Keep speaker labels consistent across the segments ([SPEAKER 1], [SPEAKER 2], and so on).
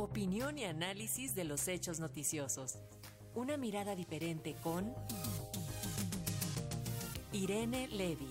[SPEAKER 1] Opinión y análisis de los hechos noticiosos. Una mirada diferente con Irene Levy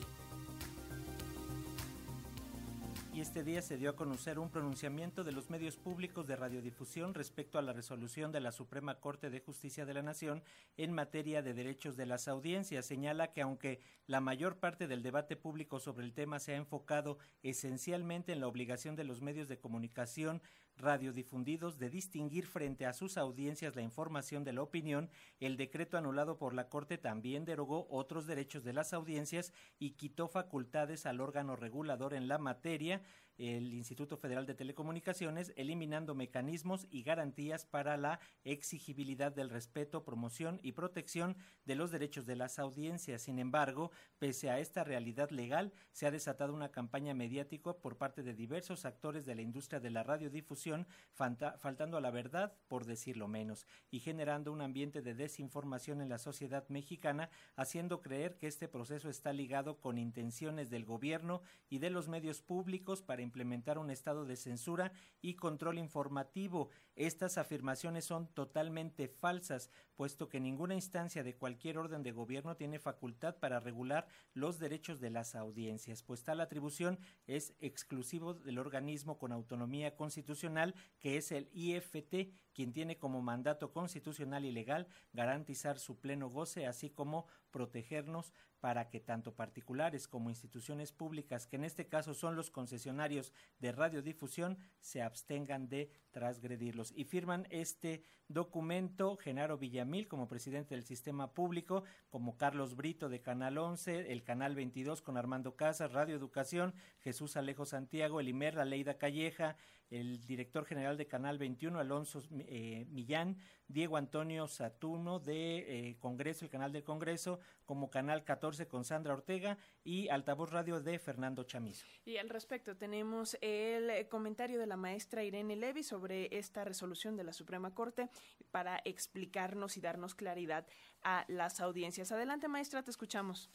[SPEAKER 2] este día se dio a conocer un pronunciamiento de los medios públicos de radiodifusión respecto a la resolución de la Suprema Corte de Justicia de la Nación en materia de derechos de las audiencias. Señala que aunque la mayor parte del debate público sobre el tema se ha enfocado esencialmente en la obligación de los medios de comunicación radiodifundidos de distinguir frente a sus audiencias la información de la opinión, el decreto anulado por la Corte también derogó otros derechos de las audiencias y quitó facultades al órgano regulador en la materia, el Instituto Federal de Telecomunicaciones, eliminando mecanismos y garantías para la exigibilidad del respeto, promoción y protección de los derechos de las audiencias. Sin embargo, pese a esta realidad legal, se ha desatado una campaña mediática por parte de diversos actores de la industria de la radiodifusión, faltando a la verdad, por decirlo menos, y generando un ambiente de desinformación en la sociedad mexicana, haciendo creer que este proceso está ligado con intenciones del gobierno y de los medios públicos para implementar un estado de censura y control informativo. Estas afirmaciones son totalmente falsas, puesto que ninguna instancia de cualquier orden de gobierno tiene facultad para regular los derechos de las audiencias, pues tal atribución es exclusivo del organismo con autonomía constitucional que es el IFT, quien tiene como mandato constitucional y legal garantizar su pleno goce, así como protegernos para que tanto particulares como instituciones públicas, que en este caso son los concesionarios de radiodifusión, se abstengan de transgredirlos. Y firman este documento Genaro Villamil como presidente del sistema público, como Carlos Brito de Canal 11, el Canal 22 con Armando Casas, Radio Educación, Jesús Alejo Santiago, el Imer, la Leida Calleja, el director general de Canal 21, Alonso eh, Millán, Diego Antonio Satuno de eh, Congreso, el canal del Congreso, como Canal 14 con Sandra Ortega y Altavoz Radio de Fernando Chamizo.
[SPEAKER 3] Y al respecto tenemos el eh, comentario de la maestra Irene Levy sobre esta resolución de la Suprema Corte para explicarnos y darnos claridad a las audiencias. Adelante, maestra, te escuchamos.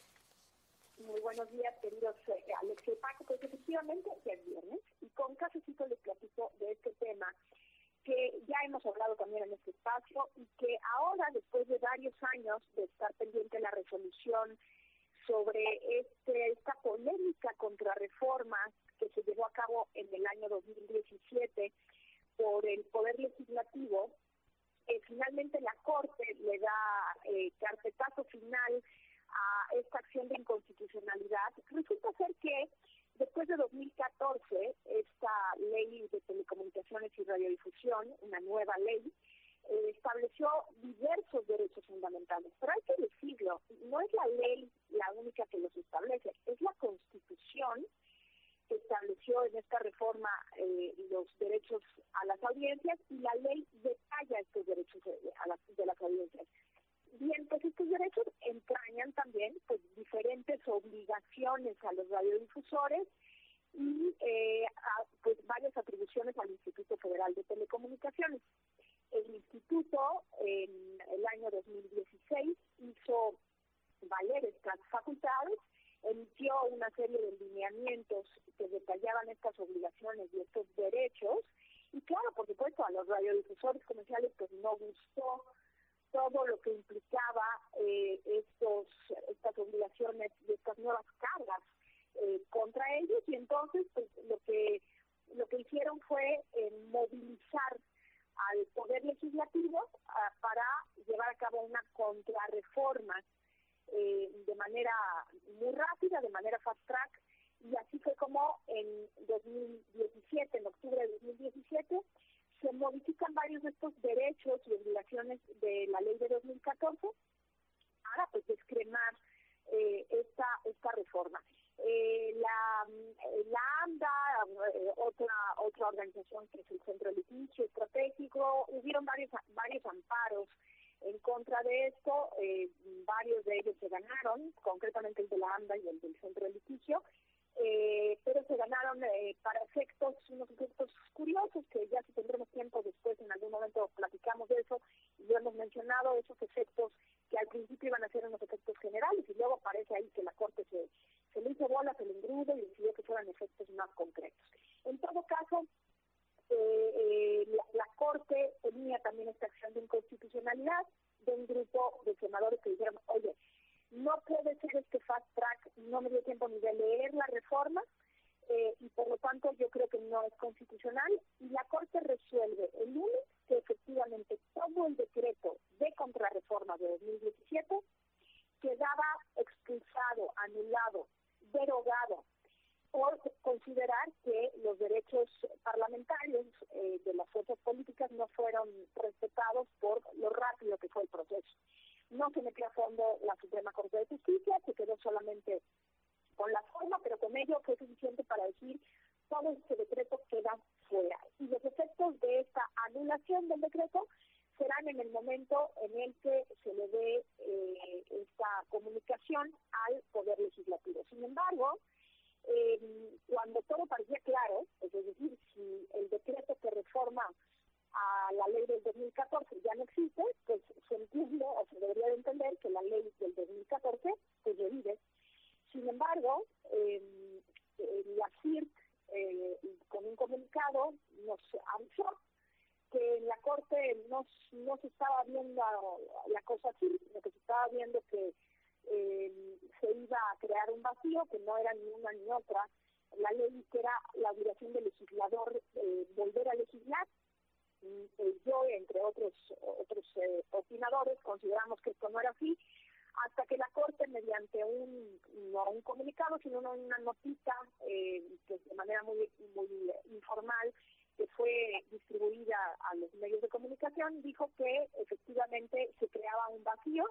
[SPEAKER 4] Muy buenos días, queridos Alex y Paco. Pues efectivamente, ya es viernes y con cafecito les platico de este tema que ya hemos hablado también en este espacio y que ahora, después de varios años de estar pendiente la resolución sobre este, esta polémica contra reformas que se llevó a cabo en el año 2017 por el Poder Legislativo, eh, finalmente la Corte le da eh, carpetazo final a esta acción de inconstitucionalidad. Resulta ser que Después de 2014, esta ley de telecomunicaciones y radiodifusión, una nueva ley, eh, estableció diversos derechos fundamentales. Pero hay que decirlo, no es la ley la única que los establece, es la Constitución que estableció en esta reforma eh, los derechos a las audiencias y la ley detalla estos derechos a las, de las audiencias. Bien, pues estos derechos entrañan también pues diferentes obligaciones a los radiodifusores y eh, pues varias atribuciones al Instituto Federal de Telecomunicaciones. El instituto en el año 2016 hizo valer estas facultades, emitió una serie de lineamientos que detallaban estas obligaciones y estos derechos y claro, por supuesto, a los radiodifusores comerciales pues no gustó todo lo que implicaba eh, estos estas obligaciones y estas nuevas cargas eh, contra ellos y entonces pues, lo que lo que hicieron fue eh, movilizar al poder legislativo ah, para llevar a cabo una contrarreforma de manera muy rápida, de manera fast track y así fue como en 2017, en octubre de 2017 se modifican varios de estos derechos y obligaciones de la ley de 2014 para pues descremar eh, esta esta reforma. Eh, la, la AMDA, eh, otra otra organización que el Centro de Litigio Estratégico, hubieron varios varios amparos en contra de esto, varios de ellos se ganaron, concretamente el de la AMDA y el del Centro de Litigio, eh, pero se ganaron eh, para efectos, unos efectos curiosos que ya si tendremos tiempo después en algún momento platicamos de eso y lo hemos mencionado, esos efectos que al principio iban a ser unos efectos generales y luego parece ahí que la Corte se, se le hizo bolas el engrudo y decidió que fueran efectos más concretos. En todo caso, eh, la, la, no es constitucional y la Corte resuelve el lunes que efectivamente todo el decreto de contrarreforma de 2017 quedaba expulsado, anulado, derogado por considerar que los derechos parlamentarios eh, de las fuerzas políticas no fueron respetados por lo rápido que fue el proceso. No se metió a fondo la Suprema Corte de Justicia, se quedó solamente con la forma, pero con ello fue suficiente para decir todo este decreto queda fuera. Y los efectos de esta anulación del decreto serán en el momento en el que se le dé eh, esta comunicación al Poder Legislativo. Sin embargo, eh, cuando todo parecía claro, es decir, si el decreto que a la ley del 2014 ya no existe, pues se entiende o se debería de entender que la ley del 2014 pues revive. Sin embargo, eh, la CIRT eh, con un comunicado nos avisó que en la Corte no, no se estaba viendo la cosa así, sino que se estaba viendo que eh, se iba a crear un vacío, que no era ni una ni otra. La ley que era la obligación del legislador eh, volver a legislar. Eh, yo, entre otros otros opinadores, consideramos que esto no era así, hasta que la Corte, mediante un, no un comunicado, sino una notita, eh, de manera muy, muy informal, que fue distribuida a los medios de comunicación, dijo que efectivamente se creaba un vacío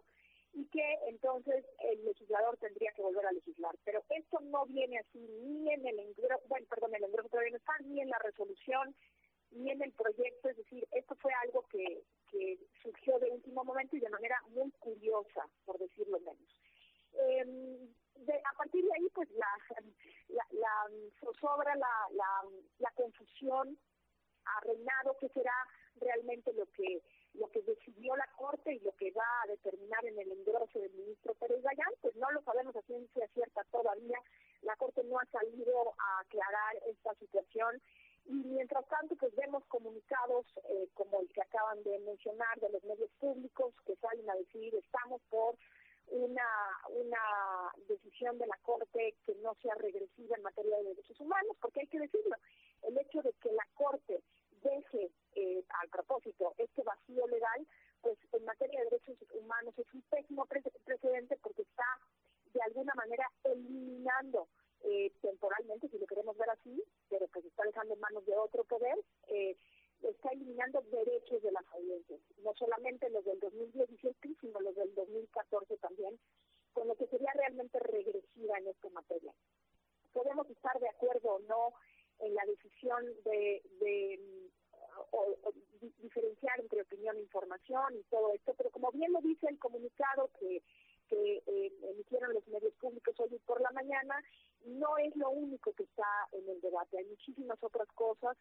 [SPEAKER 4] y que entonces el legislador tendría que volver a legislar. Pero esto no viene así ni en el engrosamiento, bueno, perdón, el engrosamiento todavía no está, ni en la resolución, ni en el proyecto, es decir, esto fue algo que, que surgió de último momento y de manera muy curiosa, por decirlo menos. Eh, a partir de ahí, pues la, la, la la, la, la confusión ha reinado, que será realmente lo que lo que decidió la Corte y lo que va a determinar en el engroso del ministro Pérez Gallán, pues no lo sabemos a ciencia cierta todavía. La Corte no ha salido a aclarar esta situación y mientras tanto pues vemos comunicados eh, como el que acaban de mencionar de los medios públicos que salen a decir estamos por una, una decisión de la Corte que no sea regresiva en materia de derechos humanos, porque hay que decirlo, el hecho de que la Corte deje eh, al propósito este vacío legal, pues en materia de derechos humanos es un pésimo precedente porque está de alguna manera eliminando eh, temporalmente, si lo queremos ver así, pero pues está dejando en manos de otro poder, eh, está eliminando derechos de las audiencias, no solamente los del 2017, sino los del 2014 también, con lo que sería realmente regresiva en esta materia. Podemos estar de acuerdo o no en la decisión de, de o, diferenciar entre opinión e información y todo esto, pero como bien lo dice el comunicado que, que eh, emitieron los medios públicos hoy por la mañana, no es lo único que está en el debate, hay muchísimas otras cosas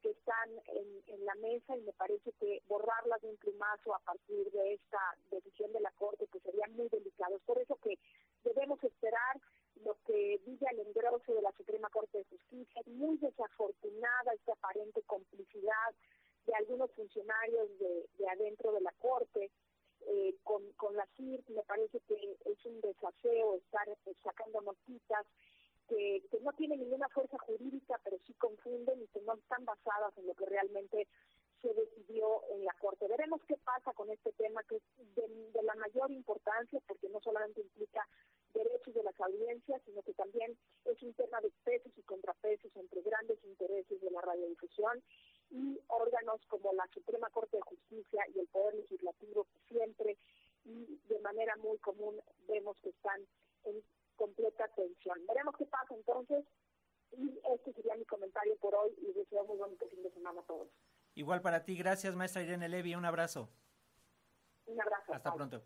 [SPEAKER 4] que están en, la mesa y me parece que borrarlas de un plumazo a partir de esta decisión de la Corte pues sería muy delicado. Es por eso que debemos esperar lo que diga el engroso de la Suprema Corte de Justicia. Es muy desafortunada esta aparente complicidad de algunos funcionarios de, de adentro de la Corte. Eh, con, con la CIRT me parece que es un desafío estar sacando notitas que, que no tienen ninguna fuerza jurídica, pero sí confunden y que no están basadas en lo que realmente se decidió en la Corte. Veremos qué pasa con este tema, que es de, de la mayor importancia, porque no solamente implica derechos de las audiencias, sino que también es un tema de pesos y contrapesos entre grandes intereses de la radiodifusión y órganos como la Suprema Corte de Justicia y el Poder Legislativo que siempre y de manera muy común vemos que están en completa tensión. Veremos qué pasa entonces y este sería mi comentario por hoy y deseo muy bonito fin de semana a todos.
[SPEAKER 2] Igual para ti, gracias maestra Irene un abrazo.
[SPEAKER 4] Un abrazo.
[SPEAKER 2] Hasta pronto.